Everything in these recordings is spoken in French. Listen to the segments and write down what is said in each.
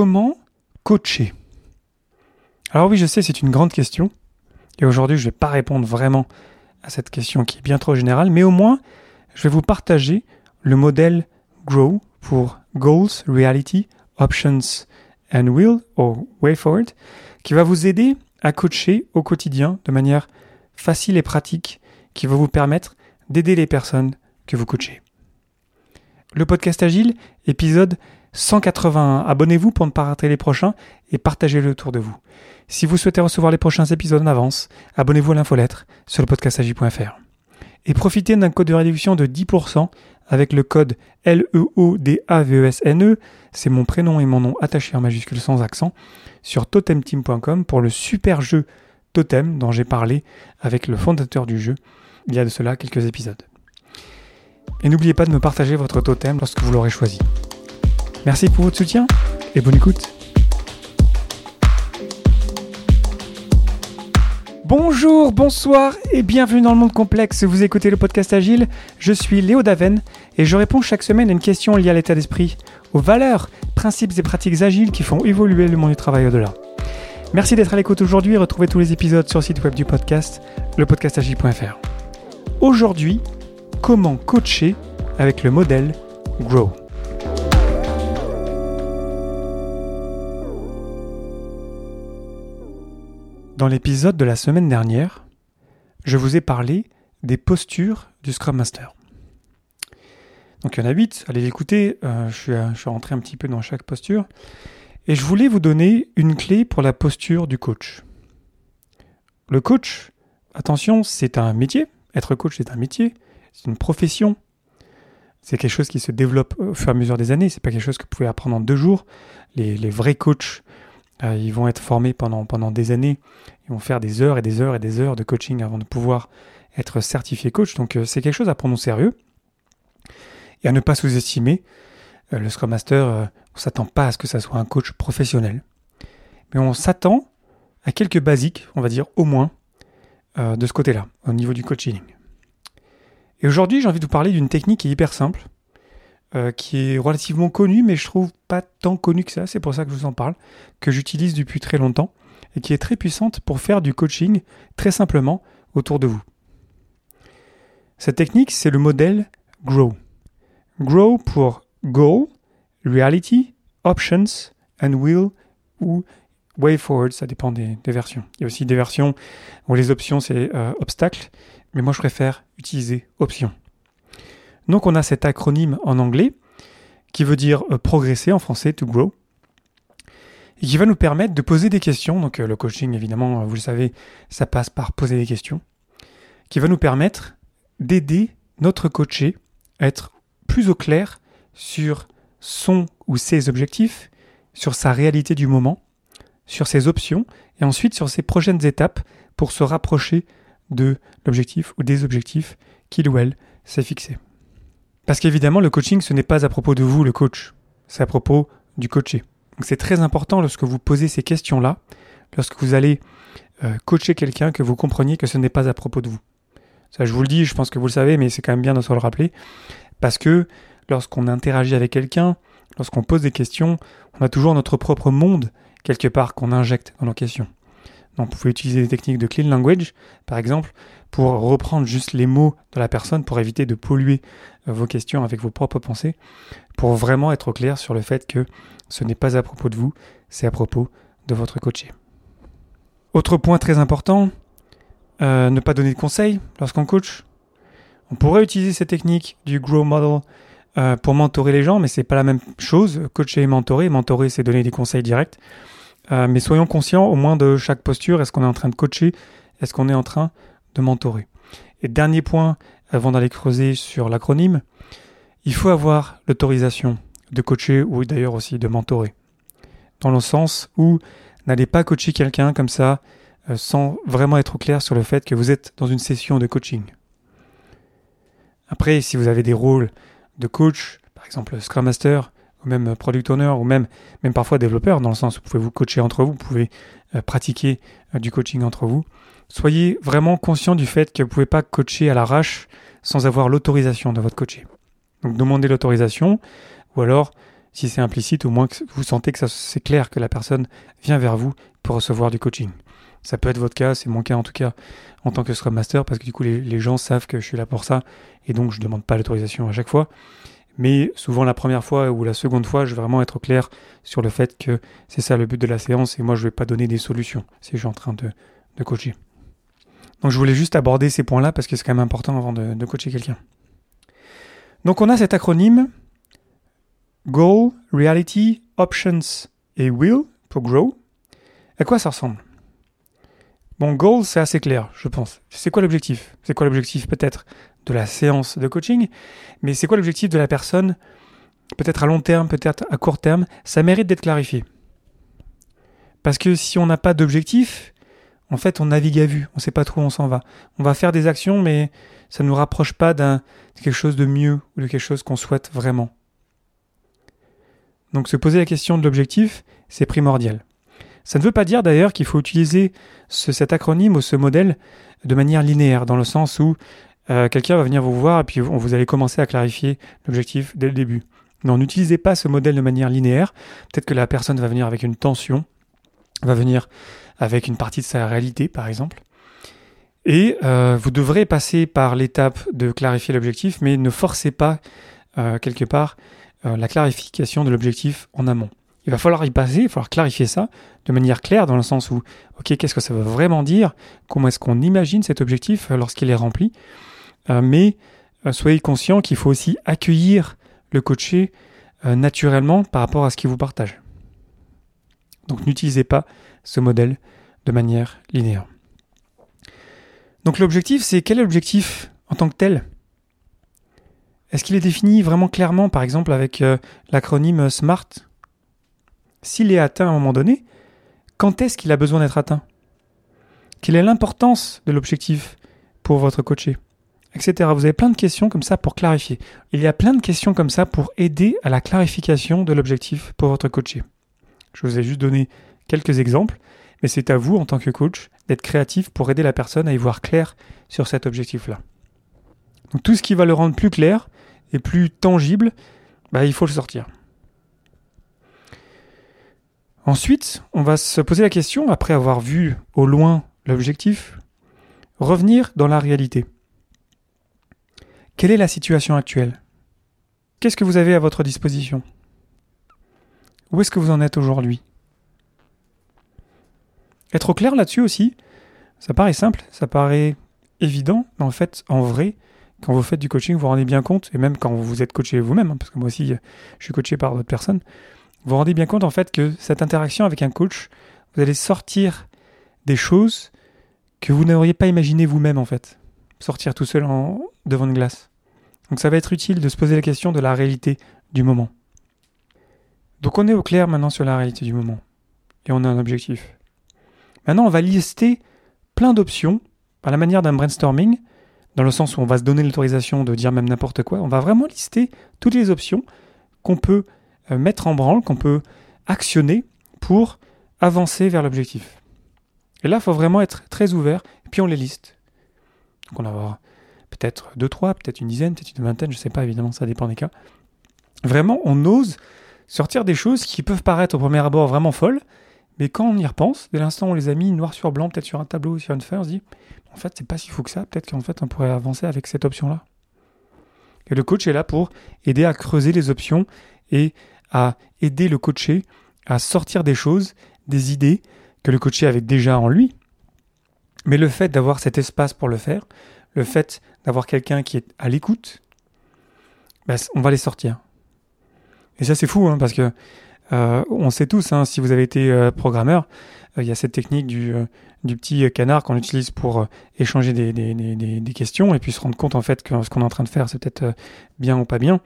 Comment coacher? Alors oui, je sais, c'est une grande question. Et aujourd'hui, je ne vais pas répondre vraiment à cette question qui est bien trop générale, mais au moins, je vais vous partager le modèle GROW pour Goals, Reality, Options and Will, ou Way Forward, qui va vous aider à coacher au quotidien de manière facile et pratique, qui va vous permettre d'aider les personnes que vous coachez. Le podcast Agile, épisode 181. Abonnez-vous pour ne pas rater les prochains et partagez-le autour de vous. Si vous souhaitez recevoir les prochains épisodes en avance, abonnez-vous à l'infolettre sur le podcastagi.fr. Et profitez d'un code de réduction de 10% avec le code L-E-O-D-A-V-E-S-N-E, e. c'est mon prénom et mon nom attachés en majuscule sans accent, sur totemteam.com pour le super jeu Totem dont j'ai parlé avec le fondateur du jeu il y a de cela quelques épisodes. Et n'oubliez pas de me partager votre totem lorsque vous l'aurez choisi. Merci pour votre soutien et bonne écoute. Bonjour, bonsoir et bienvenue dans le monde complexe. Vous écoutez le podcast Agile. Je suis Léo Daven et je réponds chaque semaine à une question liée à l'état d'esprit, aux valeurs, principes et pratiques agiles qui font évoluer le monde du travail au-delà. Merci d'être à l'écoute aujourd'hui et retrouvez tous les épisodes sur le site web du podcast, lepodcastagile.fr. Aujourd'hui, comment coacher avec le modèle Grow. Dans l'épisode de la semaine dernière, je vous ai parlé des postures du Scrum Master. Donc il y en a 8, allez l'écouter, euh, je, suis, je suis rentré un petit peu dans chaque posture. Et je voulais vous donner une clé pour la posture du coach. Le coach, attention, c'est un métier. Être coach, c'est un métier, c'est une profession. C'est quelque chose qui se développe au fur et à mesure des années. C'est pas quelque chose que vous pouvez apprendre en deux jours. Les, vrais coachs, euh, ils vont être formés pendant, pendant des années. Ils vont faire des heures et des heures et des heures de coaching avant de pouvoir être certifié coach. Donc euh, c'est quelque chose à prendre au sérieux et à ne pas sous-estimer. Euh, le Scrum Master, on s'attend pas à ce que ça soit un coach professionnel. Mais on s'attend à quelques basiques, on va dire au moins, de ce côté-là, au niveau du coaching. Et aujourd'hui, j'ai envie de vous parler d'une technique qui est hyper simple, euh, qui est relativement connue, mais je trouve pas tant connue que ça, c'est pour ça que je vous en parle, que j'utilise depuis très longtemps, et qui est très puissante pour faire du coaching très simplement autour de vous. Cette technique, c'est le modèle GROW. GROW pour Goal, Reality, Options and Will ou Way Forward, ça dépend des, versions. Il y a aussi des versions où les options c'est euh, obstacle, mais moi je préfère utiliser option. Donc on a cet acronyme en anglais qui veut dire euh, progresser en français, to grow, et qui va nous permettre de poser des questions. Donc euh, le coaching évidemment, vous le savez, ça passe par poser des questions, qui va nous permettre d'aider notre coaché à être plus au clair sur son ou ses objectifs, sur sa réalité du moment, sur ses options et ensuite sur ses prochaines étapes pour se rapprocher de l'objectif ou des objectifs qu'il ou elle s'est fixé. Parce qu'évidemment, le coaching, ce n'est pas à propos de vous, le coach, c'est à propos du coaché. Donc c'est très important lorsque vous posez ces questions-là, lorsque vous allez euh, coacher quelqu'un, que vous compreniez que ce n'est pas à propos de vous. Ça, je vous le dis, je pense que vous le savez, mais c'est quand même bien de se le rappeler, parce que lorsqu'on interagit avec quelqu'un, lorsqu'on pose des questions, on a toujours notre propre monde quelque part qu'on injecte dans nos questions. Donc vous pouvez utiliser des techniques de clean language, par exemple, pour reprendre juste les mots de la personne pour éviter de polluer euh, vos questions avec vos propres pensées, pour vraiment être clair sur le fait que ce n'est pas à propos de vous, c'est à propos de votre coaché. Autre point très important, euh, ne pas donner de conseils lorsqu'on coach. On pourrait utiliser cette technique du Grow Model euh, pour mentorer les gens, mais c'est pas la même chose. Coacher et mentorer. Mentorer, c'est donner des conseils directs. Euh, mais soyons conscients au moins de chaque posture. Est-ce qu'on est en train de coacher Est-ce qu'on est en train de mentorer? Et dernier point, avant d'aller creuser sur l'acronyme, il faut avoir l'autorisation de coacher ou d'ailleurs aussi de mentorer. Dans le sens où n'allez pas coacher quelqu'un comme ça euh, sans vraiment être clair sur le fait que vous êtes dans une session de coaching. Après, si vous avez des rôles de coach, par exemple Scrum Master, ou même Product Owner, ou même, même parfois développeur, dans le sens où vous pouvez vous coacher entre vous, vous pouvez euh, pratiquer euh, du coaching entre vous. Soyez vraiment conscient du fait que vous ne pouvez pas coacher à l'arrache sans avoir l'autorisation de votre coaché. Donc demandez l'autorisation, ou alors, si c'est implicite, au moins que vous sentez que c'est clair que la personne vient vers vous pour recevoir du coaching. Ça peut être votre cas, c'est mon cas en tout cas en tant que Scrum Master, parce que du coup les, gens savent que je suis là pour ça, et donc je ne demande pas l'autorisation à chaque fois. Mais souvent la première fois ou la seconde fois, je vais vraiment être clair sur le fait que c'est ça le but de la séance, et moi je ne vais pas donner des solutions si je suis en train de, de coacher. Donc je voulais juste aborder ces points-là parce que c'est quand même important avant de, de coacher quelqu'un. Donc on a cet acronyme Goal, Reality, Options et Will pour Grow. À quoi ça ressemble? Bon, goal, c'est assez clair, je pense. C'est quoi l'objectif? C'est quoi l'objectif peut-être? De la séance de coaching Mais c'est quoi l'objectif de la personne Peut-être à long terme, peut-être à court terme? Ça mérite d'être clarifié. Parce que si on n'a pas d'objectif, en fait, on navigue à vue. On ne sait pas trop où on s'en va. On va faire des actions, mais ça ne nous rapproche pas d'un quelque chose de mieux ou de quelque chose qu'on souhaite vraiment. Donc se poser la question de l'objectif, c'est primordial. Ça ne veut pas dire d'ailleurs qu'il faut utiliser cet acronyme ou ce modèle de manière linéaire, dans le sens où euh, quelqu'un va venir vous voir et puis vous allez commencer à clarifier l'objectif dès le début. Non, n'utilisez pas ce modèle de manière linéaire. Peut-être que la personne va venir avec une tension, va venir avec une partie de sa réalité, par exemple. Et euh, vous devrez passer par l'étape de clarifier l'objectif, mais ne forcez pas, euh, quelque part, la clarification de l'objectif en amont. Il va falloir y passer, il va falloir clarifier ça de manière claire dans le sens où, ok, qu'est-ce que ça veut vraiment dire? Comment est-ce qu'on imagine cet objectif lorsqu'il est rempli? Mais euh, soyez conscient qu'il faut aussi accueillir le coaché naturellement par rapport à ce qu'il vous partage. Donc n'utilisez pas ce modèle de manière linéaire. Donc l'objectif, c'est quel est l'objectif en tant que tel? Est-ce qu'il est défini vraiment clairement, par exemple avec l'acronyme SMART? S'il est atteint à un moment donné, quand est-ce qu'il a besoin d'être atteint? Quelle est l'importance de l'objectif pour votre coaché? Etc. Vous avez plein de questions comme ça pour clarifier. Il y a plein de questions comme ça pour aider à la clarification de l'objectif pour votre coaché. Je vous ai juste donné quelques exemples, mais c'est à vous en tant que coach d'être créatif pour aider la personne à y voir clair sur cet objectif-là. Donc tout ce qui va le rendre plus clair et plus tangible, bah, il faut le sortir. Ensuite, on va se poser la question, après avoir vu au loin l'objectif, revenir dans la réalité. Quelle est la situation actuelle? Qu'est-ce que vous avez à votre disposition? Où est-ce que vous en êtes aujourd'hui? Être au clair là-dessus aussi, ça paraît simple, ça paraît évident, mais en fait, en vrai, quand vous faites du coaching, vous vous rendez bien compte, et même quand vous êtes coaché vous-même, hein, parce que moi aussi, je suis coaché par d'autres personnes, vous vous rendez bien compte en fait que cette interaction avec un coach, vous allez sortir des choses que vous n'auriez pas imaginé vous-même en fait. Sortir tout seul devant une glace. Donc ça va être utile de se poser la question de la réalité du moment. Donc on est au clair maintenant sur la réalité du moment. Et on a un objectif. Maintenant on va lister plein d'options par la manière d'un brainstorming, dans le sens où on va se donner l'autorisation de dire même n'importe quoi. On va vraiment lister toutes les options qu'on peut euh, mettre en branle, qu'on peut actionner pour avancer vers l'objectif. Et là, il faut vraiment être très ouvert, et puis on les liste. Donc on va avoir peut-être deux, trois, peut-être une dizaine, peut-être une vingtaine, je ne sais pas, évidemment, ça dépend des cas. Vraiment, on ose sortir des choses qui peuvent paraître au premier abord vraiment folles, mais quand on y repense, dès l'instant où on les a mis noir sur blanc, peut-être sur un tableau ou sur une feuille, on se dit, en fait, c'est pas si fou que ça, peut-être qu'en fait, on pourrait avancer avec cette option-là. Et le coach est là pour aider à creuser les options et à aider le coaché à sortir des choses, des idées que le coaché avait déjà en lui. Mais le fait d'avoir cet espace pour le faire, le fait d'avoir quelqu'un qui est à l'écoute, ben, on va les sortir. Et ça c'est fou, hein, parce que euh, on sait tous, hein, si vous avez été euh, programmeur, euh, il y a cette technique du, du petit canard qu'on utilise pour échanger des, des, des, des, questions et puis se rendre compte en fait que ce qu'on est en train de faire c'est peut-être bien ou pas bien.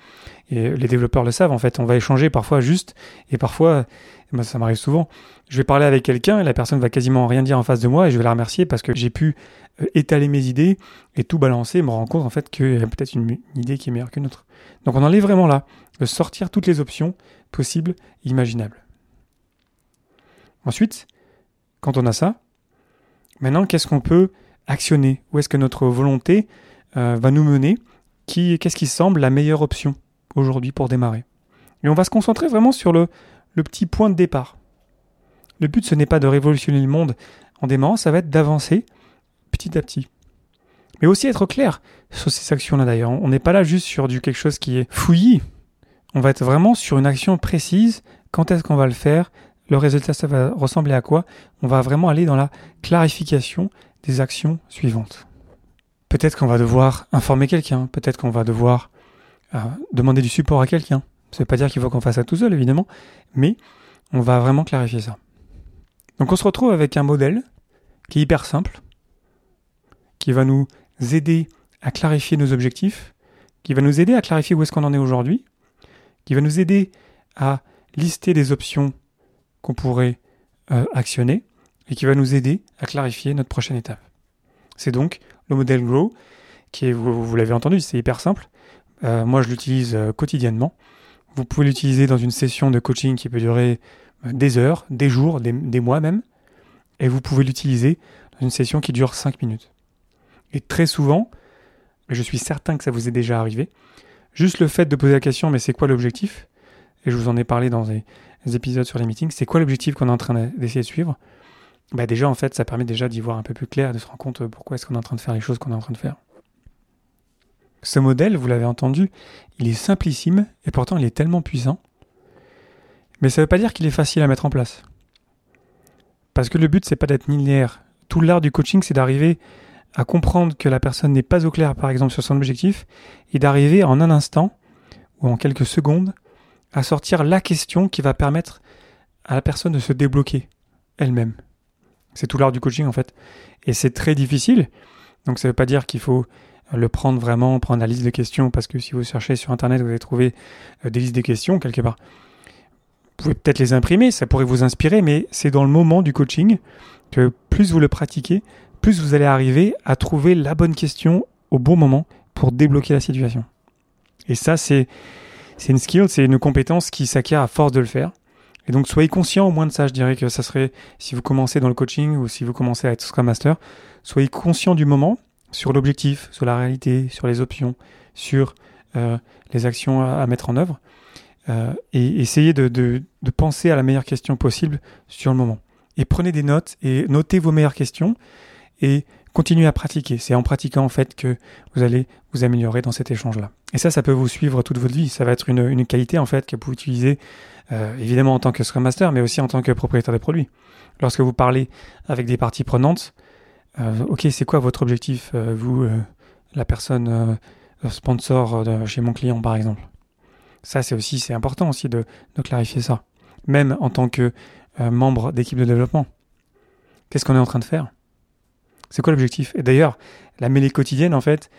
Et les développeurs le savent en fait, on va échanger parfois juste et parfois, ben, ça m'arrive souvent, je vais parler avec quelqu'un et la personne va quasiment rien dire en face de moi et je vais la remercier parce que j'ai pu étaler mes idées et tout balancer et me rendre compte en fait qu'il y a peut-être une, une idée qui est meilleure qu'une autre. Donc on en est vraiment là, de sortir toutes les options possible, imaginable. Ensuite, quand on a ça, maintenant, qu'est-ce qu'on peut actionner? Où est-ce que notre volonté euh, va nous mener? Qu'est-ce qui semble la meilleure option aujourd'hui pour démarrer? Et on va se concentrer vraiment sur le, le petit point de départ. Le but, ce n'est pas de révolutionner le monde en démarrant, ça va être d'avancer petit à petit. Mais aussi être clair sur ces actions-là d'ailleurs. On n'est pas là juste sur du quelque chose qui est fouillis. On va être vraiment sur une action précise. Quand est-ce qu'on va le faire? Le résultat, ça va ressembler à quoi? On va vraiment aller dans la clarification des actions suivantes. Peut-être qu'on va devoir informer quelqu'un, peut-être qu'on va devoir euh, demander du support à quelqu'un. Ça ne veut pas dire qu'il faut qu'on fasse ça tout seul, évidemment, mais on va vraiment clarifier ça. Donc on se retrouve avec un modèle qui est hyper simple, qui va nous aider à clarifier nos objectifs, qui va nous aider à clarifier où est-ce qu'on en est aujourd'hui, qui va nous aider à lister des options qu'on pourrait euh, actionner et qui va nous aider à clarifier notre prochaine étape. C'est donc le modèle Grow, qui est, vous, l'avez entendu, c'est hyper simple. Euh, moi, je l'utilise euh, quotidiennement. Vous pouvez l'utiliser dans une session de coaching qui peut durer des heures, des jours, des, mois même. Et vous pouvez l'utiliser dans une session qui dure 5 minutes. Et très souvent, je suis certain que ça vous est déjà arrivé, juste le fait de poser la question, mais c'est quoi l'objectif? Et je vous en ai parlé dans des épisodes sur les meetings, c'est quoi l'objectif qu'on est en train d'essayer de suivre? Bah déjà en fait ça permet déjà d'y voir un peu plus clair, de se rendre compte euh, pourquoi est-ce qu'on est en train de faire les choses qu'on est en train de faire. Ce modèle, vous l'avez entendu, il est simplissime et pourtant il est tellement puissant. Mais ça ne veut pas dire qu'il est facile à mettre en place. Parce que le but c'est pas d'être linéaire. Tout l'art du coaching c'est d'arriver à comprendre que la personne n'est pas au clair par exemple sur son objectif et d'arriver en un instant ou en quelques secondes à sortir la question qui va permettre à la personne de se débloquer elle-même. C'est tout l'art du coaching en fait. Et c'est très difficile. Donc ça ne veut pas dire qu'il faut le prendre vraiment, prendre la liste de questions, parce que si vous cherchez sur Internet, vous allez trouver euh, des listes de questions quelque part. Vous pouvez peut-être les imprimer, ça pourrait vous inspirer, mais c'est dans le moment du coaching que plus vous le pratiquez, plus vous allez arriver à trouver la bonne question au bon moment pour débloquer la situation. Et ça, c'est, une skill, c'est une compétence qui s'acquiert à force de le faire. Et donc soyez conscient au moins de ça, je dirais que ça serait, si vous commencez dans le coaching ou si vous commencez à être Scrum Master, soyez conscient du moment sur l'objectif, sur la réalité, sur les options, sur euh, les actions à, mettre en œuvre, euh, et essayez de, de, penser à la meilleure question possible sur le moment. Et prenez des notes et notez vos meilleures questions et continuez à pratiquer. C'est en pratiquant en fait que vous allez vous améliorer dans cet échange-là. Et ça, ça peut vous suivre toute votre vie. Ça va être une, une qualité en fait que vous pouvez utiliser euh, évidemment en tant que Scrum Master, mais aussi en tant que propriétaire de produits. Lorsque vous parlez avec des parties prenantes, euh, ok, c'est quoi votre objectif, euh, vous, la personne sponsor chez mon client par exemple? Ça, c'est aussi, c'est important aussi de, clarifier ça. Même en tant que membre d'équipe de développement. Qu'est-ce qu'on est en train de faire? C'est quoi l'objectif? Et d'ailleurs, la mêlée quotidienne, en fait,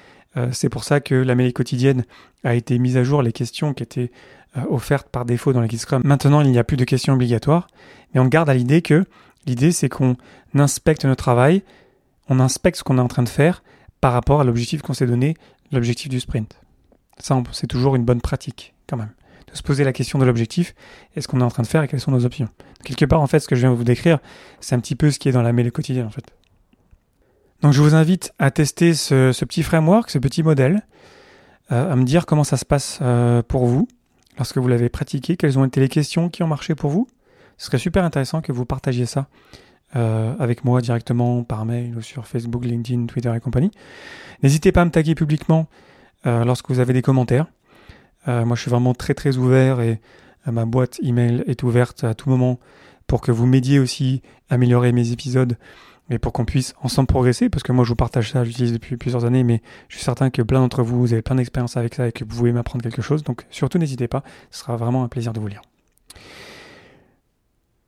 c'est pour ça que la mêlée quotidienne a été mise à jour, les questions qui étaient euh, offerte par défaut dans l'équipe Scrum. Maintenant, il n'y a plus de questions obligatoires, mais on garde à l'idée que l'idée, c'est qu'on inspecte notre travail, on inspecte ce qu'on est en train de faire par rapport à l'objectif qu'on s'est donné, l'objectif du sprint. Ça, c'est toujours une bonne pratique, quand même. De se poser la question de l'objectif et ce qu'on est en train de faire et quelles sont nos options. Quelque part, en fait, ce que je viens de vous décrire, c'est un petit peu ce qui est dans la mêlée quotidienne, en fait. Donc, je vous invite à tester ce, petit framework, ce petit modèle, euh, à me dire comment ça se passe euh, pour vous, lorsque vous l'avez pratiqué, quelles ont été les questions qui ont marché pour vous. Ce serait super intéressant que vous partagiez ça euh, avec moi directement par mail ou sur Facebook, LinkedIn, Twitter et compagnie. N'hésitez pas à me taguer publiquement lorsque vous avez des commentaires. Moi, je suis vraiment très très ouvert et ma boîte email est ouverte à tout moment pour que vous m'aidiez aussi à améliorer mes épisodes mais pour qu'on puisse ensemble progresser, parce que moi je vous partage ça, j'utilise depuis plusieurs années, mais je suis certain que plein d'entre vous, vous avez plein d'expérience avec ça et que vous pouvez m'apprendre quelque chose, donc surtout n'hésitez pas, ce sera vraiment un plaisir de vous lire.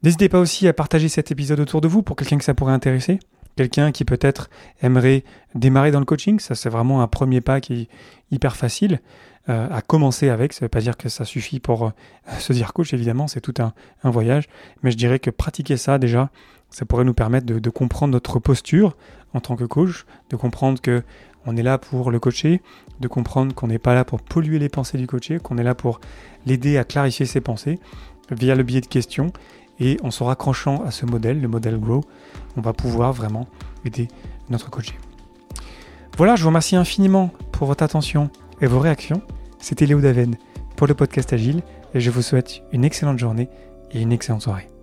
N'hésitez pas aussi à partager cet épisode autour de vous pour quelqu'un que ça pourrait intéresser, quelqu'un qui peut-être aimerait démarrer dans le coaching, ça c'est vraiment un premier pas qui est hyper facile euh, à commencer avec, ça ne veut pas dire que ça suffit pour euh, se dire coach, évidemment, c'est tout un, un voyage, mais je dirais que pratiquer ça déjà, ça pourrait nous permettre de, comprendre notre posture en tant que coach, de comprendre que on est là pour le coacher, de comprendre qu'on n'est pas là pour polluer les pensées du coaché, qu'on est là pour l'aider à clarifier ses pensées via le biais de questions. Et en se raccrochant à ce modèle, le modèle Grow, on va pouvoir vraiment aider notre coaché. Voilà, je vous remercie infiniment pour votre attention et vos réactions. C'était Léo Daven pour le podcast Agile et je vous souhaite une excellente journée et une excellente soirée.